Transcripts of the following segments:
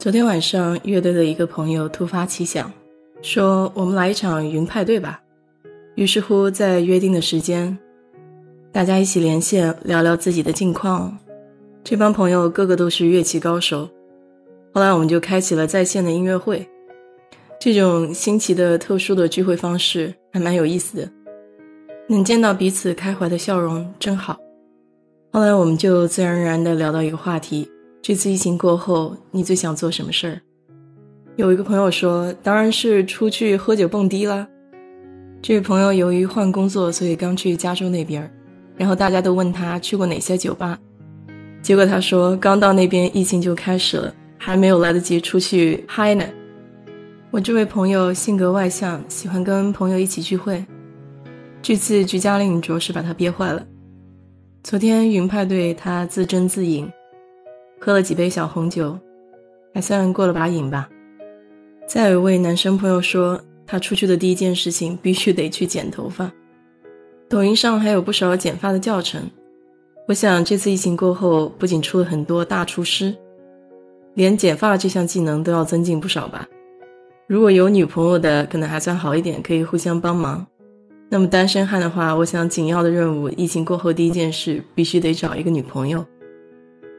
昨天晚上，乐队的一个朋友突发奇想，说我们来一场云派对吧。于是乎，在约定的时间，大家一起连线聊聊自己的近况。这帮朋友个个都是乐器高手。后来我们就开启了在线的音乐会。这种新奇的、特殊的聚会方式还蛮有意思的，能见到彼此开怀的笑容真好。后来我们就自然而然地聊到一个话题。这次疫情过后，你最想做什么事儿？有一个朋友说，当然是出去喝酒蹦迪啦。这位朋友由于换工作，所以刚去加州那边然后大家都问他去过哪些酒吧，结果他说刚到那边疫情就开始了，还没有来得及出去嗨呢。我这位朋友性格外向，喜欢跟朋友一起聚会，这次居家令着实把他憋坏了。昨天云派对，他自斟自饮。喝了几杯小红酒，还算过了把瘾吧。再有一位男生朋友说，他出去的第一件事情必须得去剪头发。抖音上还有不少剪发的教程。我想这次疫情过后，不仅出了很多大厨师，连剪发这项技能都要增进不少吧。如果有女朋友的，可能还算好一点，可以互相帮忙。那么单身汉的话，我想紧要的任务，疫情过后第一件事必须得找一个女朋友。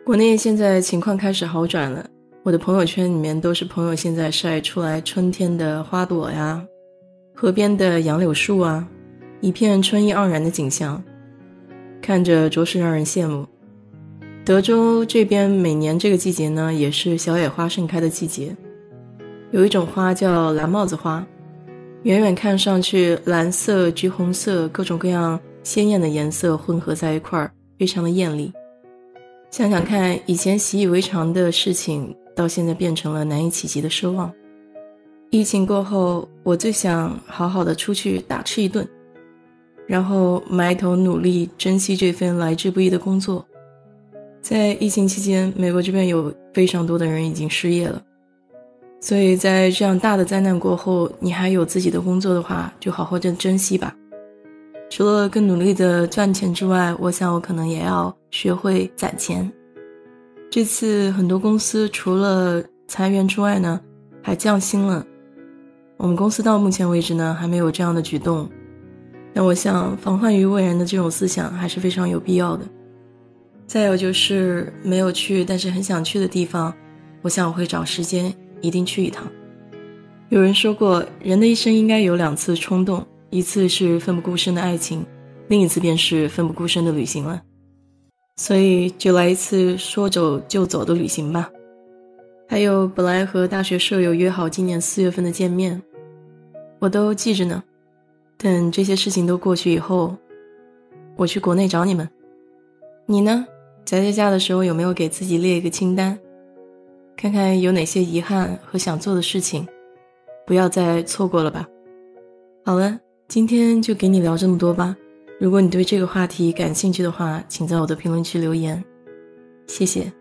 国内现在情况开始好转了，我的朋友圈里面都是朋友现在晒出来春天的花朵呀，河边的杨柳树啊，一片春意盎然的景象，看着着实让人羡慕。德州这边每年这个季节呢，也是小野花盛开的季节，有一种花叫蓝帽子花，远远看上去蓝色、橘红色各种各样鲜艳的颜色混合在一块儿，非常的艳丽。想想看，以前习以为常的事情，到现在变成了难以企及的奢望。疫情过后，我最想好好的出去大吃一顿，然后埋头努力珍惜这份来之不易的工作。在疫情期间，美国这边有非常多的人已经失业了，所以在这样大的灾难过后，你还有自己的工作的话，就好好的珍惜吧。除了更努力的赚钱之外，我想我可能也要学会攒钱。这次很多公司除了裁员之外呢，还降薪了。我们公司到目前为止呢，还没有这样的举动。但我想防患于未然的这种思想还是非常有必要的。再有就是没有去但是很想去的地方，我想我会找时间一定去一趟。有人说过，人的一生应该有两次冲动。一次是奋不顾身的爱情，另一次便是奋不顾身的旅行了。所以就来一次说走就走的旅行吧。还有本来和大学舍友约好今年四月份的见面，我都记着呢。等这些事情都过去以后，我去国内找你们。你呢？宅在家的时候有没有给自己列一个清单，看看有哪些遗憾和想做的事情，不要再错过了吧。好了。今天就给你聊这么多吧。如果你对这个话题感兴趣的话，请在我的评论区留言，谢谢。